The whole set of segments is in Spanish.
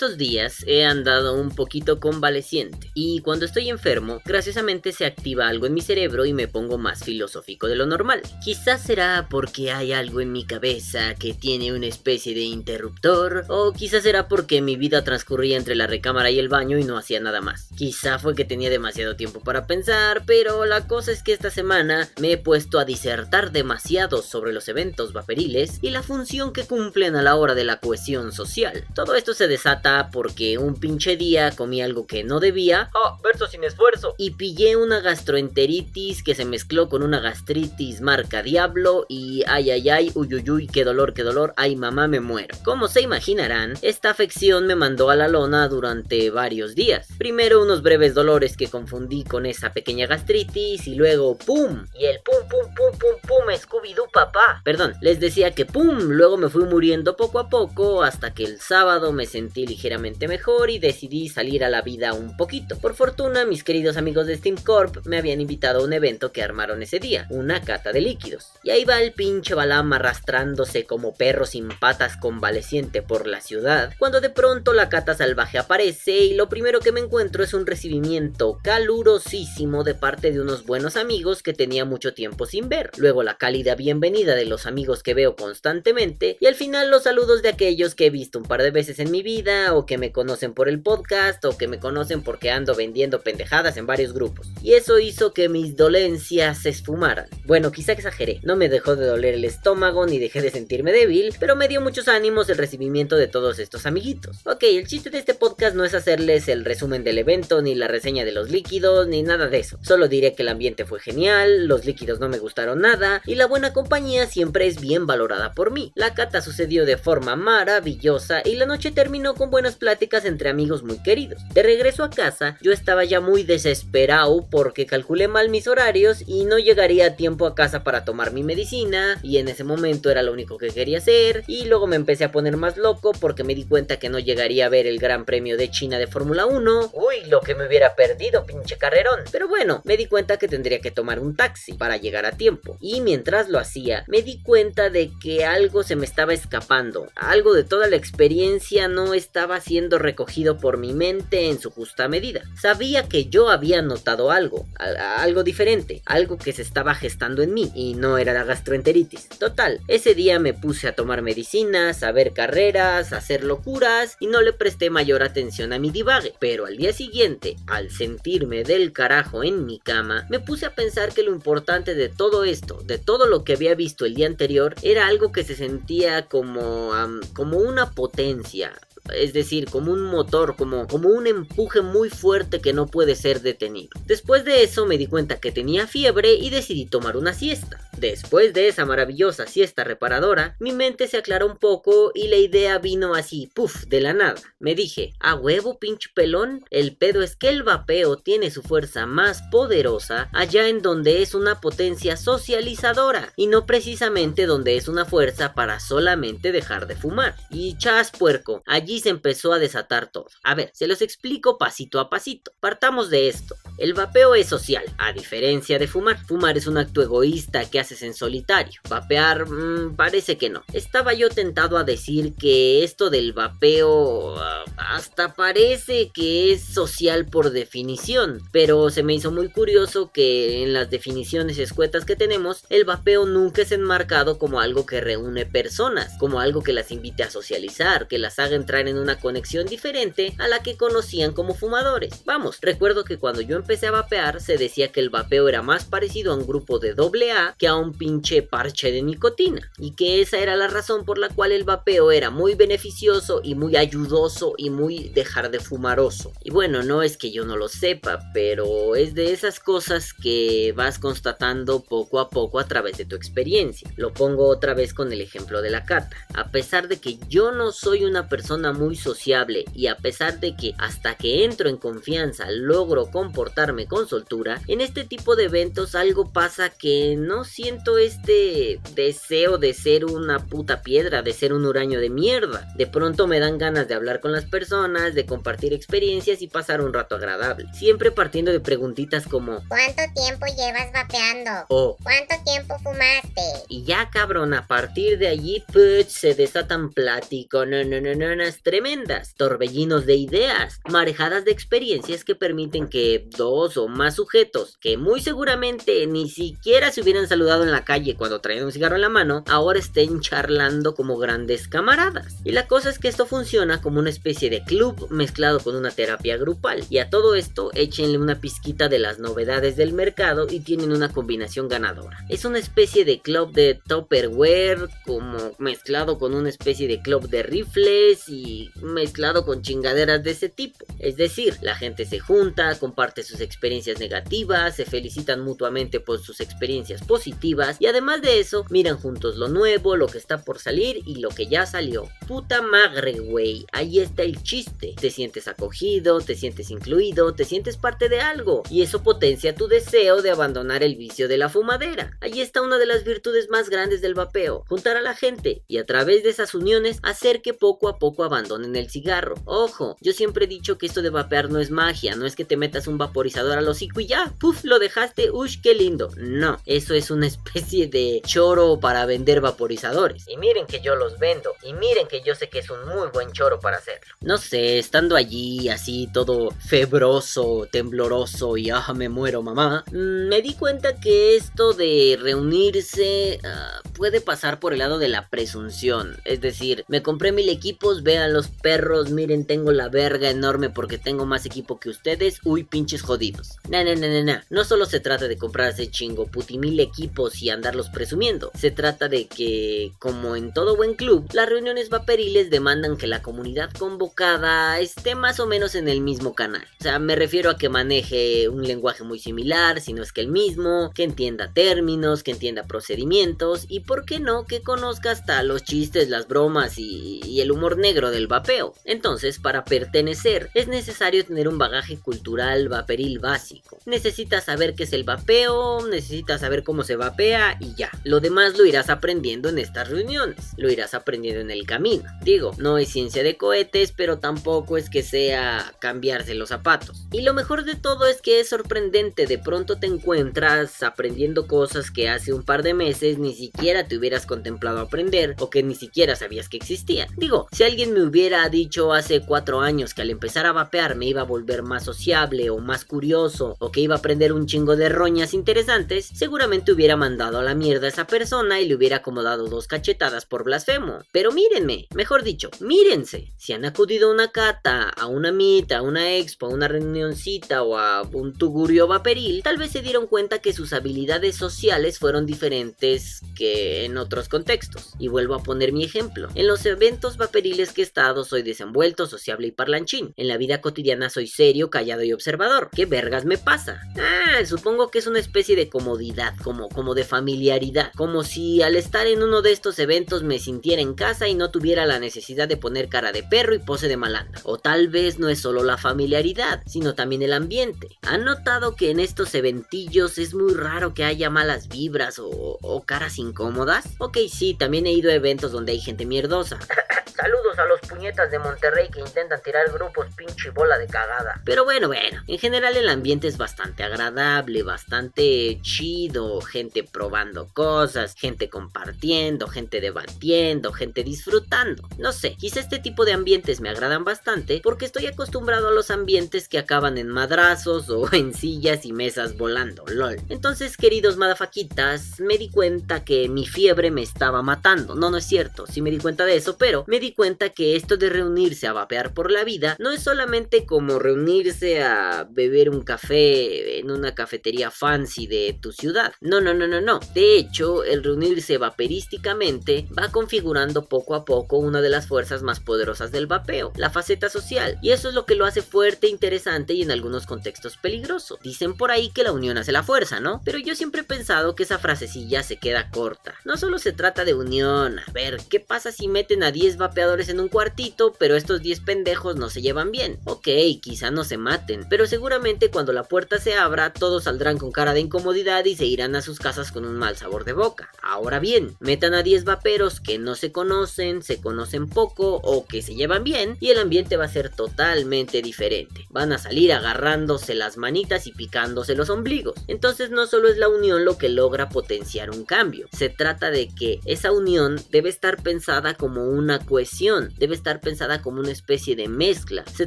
Estos días he andado un poquito convaleciente y cuando estoy enfermo, graciosamente se activa algo en mi cerebro y me pongo más filosófico de lo normal. Quizás será porque hay algo en mi cabeza que tiene una especie de interruptor o quizás será porque mi vida transcurría entre la recámara y el baño y no hacía nada más. Quizá fue que tenía demasiado tiempo para pensar, pero la cosa es que esta semana me he puesto a disertar demasiado sobre los eventos vaporiles y la función que cumplen a la hora de la cohesión social. Todo esto se desata porque un pinche día comí algo que no debía. Oh, verso sin esfuerzo. Y pillé una gastroenteritis que se mezcló con una gastritis marca Diablo y ay ay ay, uy uy uy, qué dolor, qué dolor, ay mamá me muero. Como se imaginarán, esta afección me mandó a la lona durante varios días. Primero unos breves dolores que confundí con esa pequeña gastritis y luego ¡pum! Y el pum pum pum pum pum Scooby-Doo papá. Perdón, les decía que ¡pum! Luego me fui muriendo poco a poco hasta que el sábado me sentí ligeramente mejor y decidí salir a la vida un poquito. Por fortuna, mis queridos amigos de Steam Corp me habían invitado a un evento que armaron ese día, una cata de líquidos. Y ahí va el pinche Balam arrastrándose como perro sin patas convaleciente por la ciudad, cuando de pronto la cata salvaje aparece y lo primero que me encuentro es un recibimiento calurosísimo de parte de unos buenos amigos que tenía mucho tiempo sin ver. Luego la cálida bienvenida de los amigos que veo constantemente y al final los saludos de aquellos que he visto un par de veces en mi vida o que me conocen por el podcast o que me conocen porque ando vendiendo pendejadas en varios grupos. Y eso hizo que mis dolencias se esfumaran. Bueno, quizá exageré, no me dejó de doler el estómago ni dejé de sentirme débil, pero me dio muchos ánimos el recibimiento de todos estos amiguitos. Ok, el chiste de este podcast no es hacerles el resumen del evento, ni la reseña de los líquidos, ni nada de eso. Solo diré que el ambiente fue genial, los líquidos no me gustaron nada, y la buena compañía siempre es bien valorada por mí. La cata sucedió de forma maravillosa y la noche terminó con buenas pláticas entre amigos muy queridos. De regreso a casa, yo estaba ya muy desesperado porque calculé mal mis horarios y no llegaría a tiempo a casa para tomar mi medicina, y en ese momento era lo único que quería hacer, y luego me empecé a poner más loco porque me di cuenta que no llegaría a ver el Gran Premio de China de Fórmula 1. Uy, lo que me hubiera perdido, pinche carrerón. Pero bueno, me di cuenta que tendría que tomar un taxi para llegar a tiempo. Y mientras lo hacía, me di cuenta de que algo se me estaba escapando. Algo de toda la experiencia no estaba siendo recogido por mi mente en su justa medida. Sabía que yo había notado algo, algo diferente, algo que se estaba gestando en mí y no era la gastroenteritis. Total, ese día me puse a tomar medicinas, a ver carreras, a hacer locuras y no le presté mayor atención a mi divague. Pero al día siguiente, al sentirme del carajo en mi cama, me puse a pensar que lo importante de todo esto, de todo lo que había visto el día anterior, era algo que se sentía como, como una potencia, es decir, como un motor, como, como un empuje muy fuerte que no puede ser detenido. Después de eso me di cuenta que tenía fiebre y decidí tomar una siesta. Después de esa maravillosa siesta reparadora, mi mente se aclaró un poco y la idea vino así, puff, de la nada. Me dije, a huevo pinche pelón, el pedo es que el vapeo tiene su fuerza más poderosa allá en donde es una potencia socializadora y no precisamente donde es una fuerza para solamente dejar de fumar. Y chas puerco, allí se empezó a desatar todo. A ver, se los explico pasito a pasito. Partamos de esto. El vapeo es social, a diferencia de fumar. Fumar es un acto egoísta que hace en solitario. Vapear, mmm, parece que no. Estaba yo tentado a decir que esto del vapeo uh, hasta parece que es social por definición, pero se me hizo muy curioso que en las definiciones escuetas que tenemos, el vapeo nunca es enmarcado como algo que reúne personas, como algo que las invite a socializar, que las haga entrar en una conexión diferente a la que conocían como fumadores. Vamos, recuerdo que cuando yo empecé a vapear se decía que el vapeo era más parecido a un grupo de doble A que a un pinche parche de nicotina y que esa era la razón por la cual el vapeo era muy beneficioso y muy ayudoso y muy dejar de fumaroso. Y bueno, no es que yo no lo sepa, pero es de esas cosas que vas constatando poco a poco a través de tu experiencia. Lo pongo otra vez con el ejemplo de la cata. A pesar de que yo no soy una persona muy sociable y a pesar de que hasta que entro en confianza logro comportarme comportarme con soltura, en este tipo de eventos algo pasa que no siento este deseo de ser una puta piedra, de ser un huraño de mierda. De pronto me dan ganas de hablar con las personas, de compartir experiencias y pasar un rato agradable. Siempre partiendo de preguntitas como ¿Cuánto tiempo llevas vapeando? o ¿Cuánto tiempo fumaste? y ya cabrón, a partir de allí se desatan pláticos, no, no, no, no, no, tremendas, torbellinos de ideas, marejadas de experiencias que permiten que dos o más sujetos, que muy seguramente ni siquiera se hubieran saludado en la calle cuando traían un cigarro en la mano, ahora estén charlando como grandes camaradas. Y la cosa es que esto funciona como una especie de club mezclado con una terapia grupal. Y a todo esto échenle una pizquita de las novedades del mercado y tienen una combinación ganadora. Es una especie de club de Tupperware como mezclado con una especie de club de rifles y mezclado con chingaderas de ese tipo. Es decir, la gente se junta, comparte sus experiencias negativas, se felicitan mutuamente por sus experiencias positivas y además de eso miran juntos lo nuevo, lo que está por salir y lo que ya salió. Puta madre, güey, ahí está el chiste. Te sientes acogido, te sientes incluido, te sientes parte de algo y eso potencia tu deseo de abandonar el vicio de la fumadera. Ahí está una de las virtudes más grandes del vapeo, juntar a la gente y a través de esas uniones hacer que poco a poco abandonen el cigarro. Ojo, yo siempre he dicho que esto de vapear no es magia, no es que te metas un vaporizador al hocico y ya, puf, lo dejaste, ush, qué lindo. No, eso es una especie de choro para vender vaporizadores. Y miren que yo los vendo. Y miren que yo sé que es un muy buen choro para hacerlo. No sé, estando allí así todo febroso, tembloroso y ah, me muero mamá, mm, me di cuenta que esto de reunirse ah, puede pasar por el lado de la presunción. Es decir, me compré mil equipos, vean los perros, miren, tengo la verga enorme porque tengo más equipo que ustedes, uy, pinches jodidos. No, no, no, no, no, solo se trata de comprarse chingo puti mil equipos y andarlos presumiendo, se trata de que, como en todo buen club, las reuniones vaporiles demandan que la comunidad convocada esté más o menos en el mismo canal. O sea, me refiero a que maneje un lenguaje muy similar, si no es que el mismo, que entienda términos, que entienda procedimientos y, ¿por qué no?, que conozca hasta los chistes, las bromas y, y el humor negro del vapeo. Entonces, para pertenecer, es necesario tener un bagaje cultural vaporil básico. Necesitas saber qué es el vapeo, necesitas saber cómo se vapea y ya. Lo demás lo irás aprendiendo en estas reuniones, lo irás aprendiendo en el camino. Digo, no es ciencia de cohetes, pero tampoco es que sea cambiarse los zapatos. Y lo mejor de todo es que es sorprendente, de pronto te encuentras aprendiendo cosas que hace un par de meses ni siquiera te hubieras contemplado aprender o que ni siquiera sabías que existían. Digo, si alguien me hubiera dicho hace cuatro años que al empezar a vapear me iba a volver más sociable o más curioso o que iba a aprender un chingo de roñas interesantes, seguramente hubiera mandado a la mierda a esa persona y le hubiera acomodado dos cachetadas por blasfemo. Pero mírenme, mejor dicho, mírense. Si han acudido a una cata, a una mita, a una expo, a una reunioncita o a un tugurio vaporil, tal vez se dieron cuenta que sus habilidades sociales fueron diferentes que en otros contextos. Y vuelvo a poner mi ejemplo. En los eventos vaporiles que he estado soy desenvuelto, sociable y parlanchín. En la vida cotidiana soy serio, callado y observador. ¿Qué vergas me pasa? Ah, supongo que es una especie de comodidad, como, como de familiaridad. Como si al estar en uno de estos eventos me sintiera en casa y no tuviera la necesidad de poner cara de perro y pose de malandra. O tal vez no es solo la familiaridad, sino también el ambiente. ¿Han notado que en estos eventillos es muy raro que haya malas vibras o, o caras incómodas? Ok, sí, también he ido a eventos donde hay gente mierdosa. Saludos a los puñetas de Monterrey que intentan tirar grupos pinche bola de cagada. Pero bueno, bueno, en general el ambiente es bastante agradable, bastante chido, gente probando cosas, gente compartiendo, gente debatiendo, gente disfrutando. No sé, quizá este tipo de ambientes me agradan bastante porque estoy acostumbrado a los ambientes que acaban en madrazos o en sillas y mesas volando, lol. Entonces, queridos madafaquitas, me di cuenta que mi fiebre me estaba matando. No, no es cierto, sí me di cuenta de eso, pero me di cuenta que esto de reunirse a vapear por la vida no es solamente como reunirse a beber un café en una cafetería fancy de tu ciudad. No, no, no, no, no. De hecho, el reunirse vaperísticamente va configurando poco a poco una de las fuerzas más poderosas del vapeo, la faceta social. Y eso es lo que lo hace fuerte, interesante y en algunos contextos peligroso. Dicen por ahí que la unión hace la fuerza, ¿no? Pero yo siempre he pensado que esa frasecilla se queda corta. No solo se trata de unión, a ver, ¿qué pasa si meten a 10 vapeadores en un cuartito, pero estos 10 pendejos no se llevan bien? Ok, quizá no se maten, pero seguramente cuando la puerta se abra todos saldrán con cara de incomodidad y se irán a sus casas con un mal sabor de boca. Ahora bien, metan a 10 vaperos que no se conocen, se conocen poco o que se llevan bien y el ambiente va a ser totalmente diferente. Van a salir agarrándose las manitas y picándose los ombligos. Entonces no solo es la unión lo que logra potenciar un cambio, se trata de que esa unión debe estar pensada como una cohesión, debe estar pensada como una especie de mezcla. Se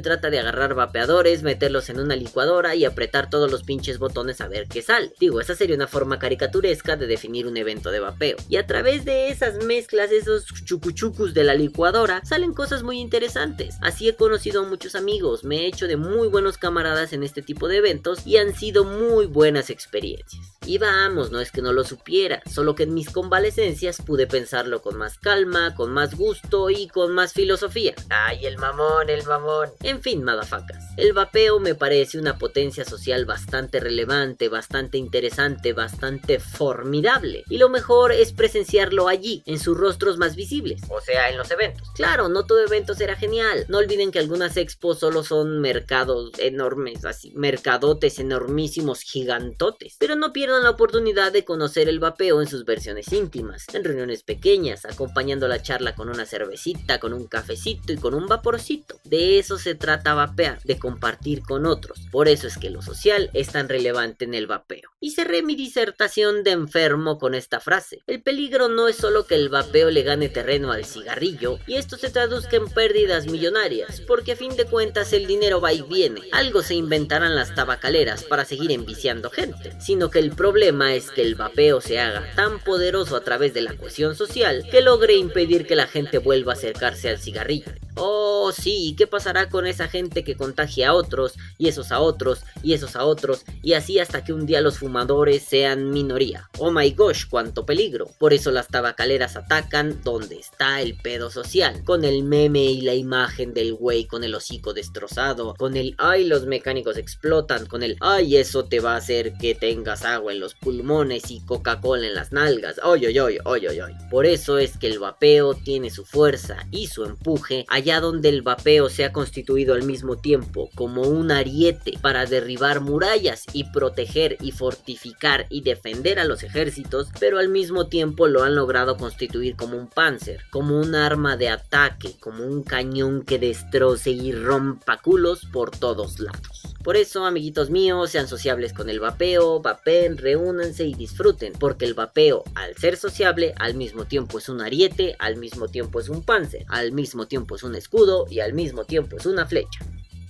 trata de agarrar vapeadores, meterlos en una licuadora y apretar todos los pinches botones a ver qué sale. Digo, esa sería una forma caricaturesca de definir un evento de vapeo. Y a través de esas mezclas, esos chucuchucus de la licuadora, salen cosas muy interesantes. Así he conocido a muchos amigos, me he hecho de muy buenos camaradas en este tipo de eventos y han sido muy buenas experiencias. Y vamos, no es que no lo supiera, solo que en mis convalecencias pude pensarlo con más calma, con más gusto y con más filosofía. Ay, el mamón, el mamón. En fin, madafacas. El vapeo me parece una potencia social bastante relevante, bastante interesante, bastante formidable. Y lo mejor es presenciarlo allí, en sus rostros más visibles. O sea, en los eventos. Claro, no todo evento será genial. No olviden que algunas expos solo son mercados enormes, así, mercadotes enormísimos, gigantotes. Pero no pierdan la oportunidad de conocer el vapeo en sus versiones íntimas, en reuniones pequeñas, acompañando la charla con una cervecita, con un cafecito y con un vaporcito. De eso se trata vapear, de compartir con otros. Eso es que lo social es tan relevante en el vapeo. Y cerré mi disertación de enfermo con esta frase. El peligro no es solo que el vapeo le gane terreno al cigarrillo y esto se traduzca en pérdidas millonarias, porque a fin de cuentas el dinero va y viene. Algo se inventarán las tabacaleras para seguir enviciando gente, sino que el problema es que el vapeo se haga tan poderoso a través de la cohesión social que logre impedir que la gente vuelva a acercarse al cigarrillo. Oh, sí, ¿qué pasará con esa gente que contagia a otros, y esos a otros, y esos a otros, y así hasta que un día los fumadores sean minoría? Oh my gosh, cuánto peligro. Por eso las tabacaleras atacan donde está el pedo social, con el meme y la imagen del güey con el hocico destrozado, con el ay los mecánicos explotan, con el ay eso te va a hacer que tengas agua en los pulmones y Coca-Cola en las nalgas. Oy, oy, oy, oy, oy. Por eso es que el vapeo tiene su fuerza y su empuje allá donde el vapeo se ha constituido al mismo tiempo como un ariete para derribar murallas y proteger y fortificar y defender a los ejércitos, pero al mismo tiempo lo han logrado constituir como un panzer, como un arma de ataque, como un cañón que destroce y rompa culos por todos lados. Por eso, amiguitos míos, sean sociables con el vapeo, vapen, reúnanse y disfruten, porque el vapeo, al ser sociable, al mismo tiempo es un ariete, al mismo tiempo es un panzer, al mismo tiempo es un escudo y al mismo tiempo es una flecha.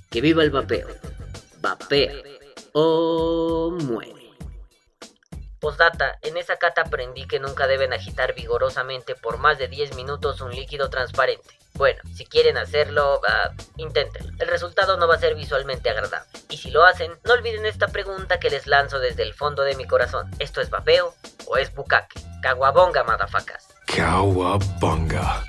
Que viva el vapeo. Vapea o muere. Postdata, en esa cata aprendí que nunca deben agitar vigorosamente por más de 10 minutos un líquido transparente. Bueno, si quieren hacerlo, uh, inténtenlo. El resultado no va a ser visualmente agradable. Y si lo hacen, no olviden esta pregunta que les lanzo desde el fondo de mi corazón. ¿Esto es vapeo o es bucaque? Caguabonga, madafacas. Cowabunga.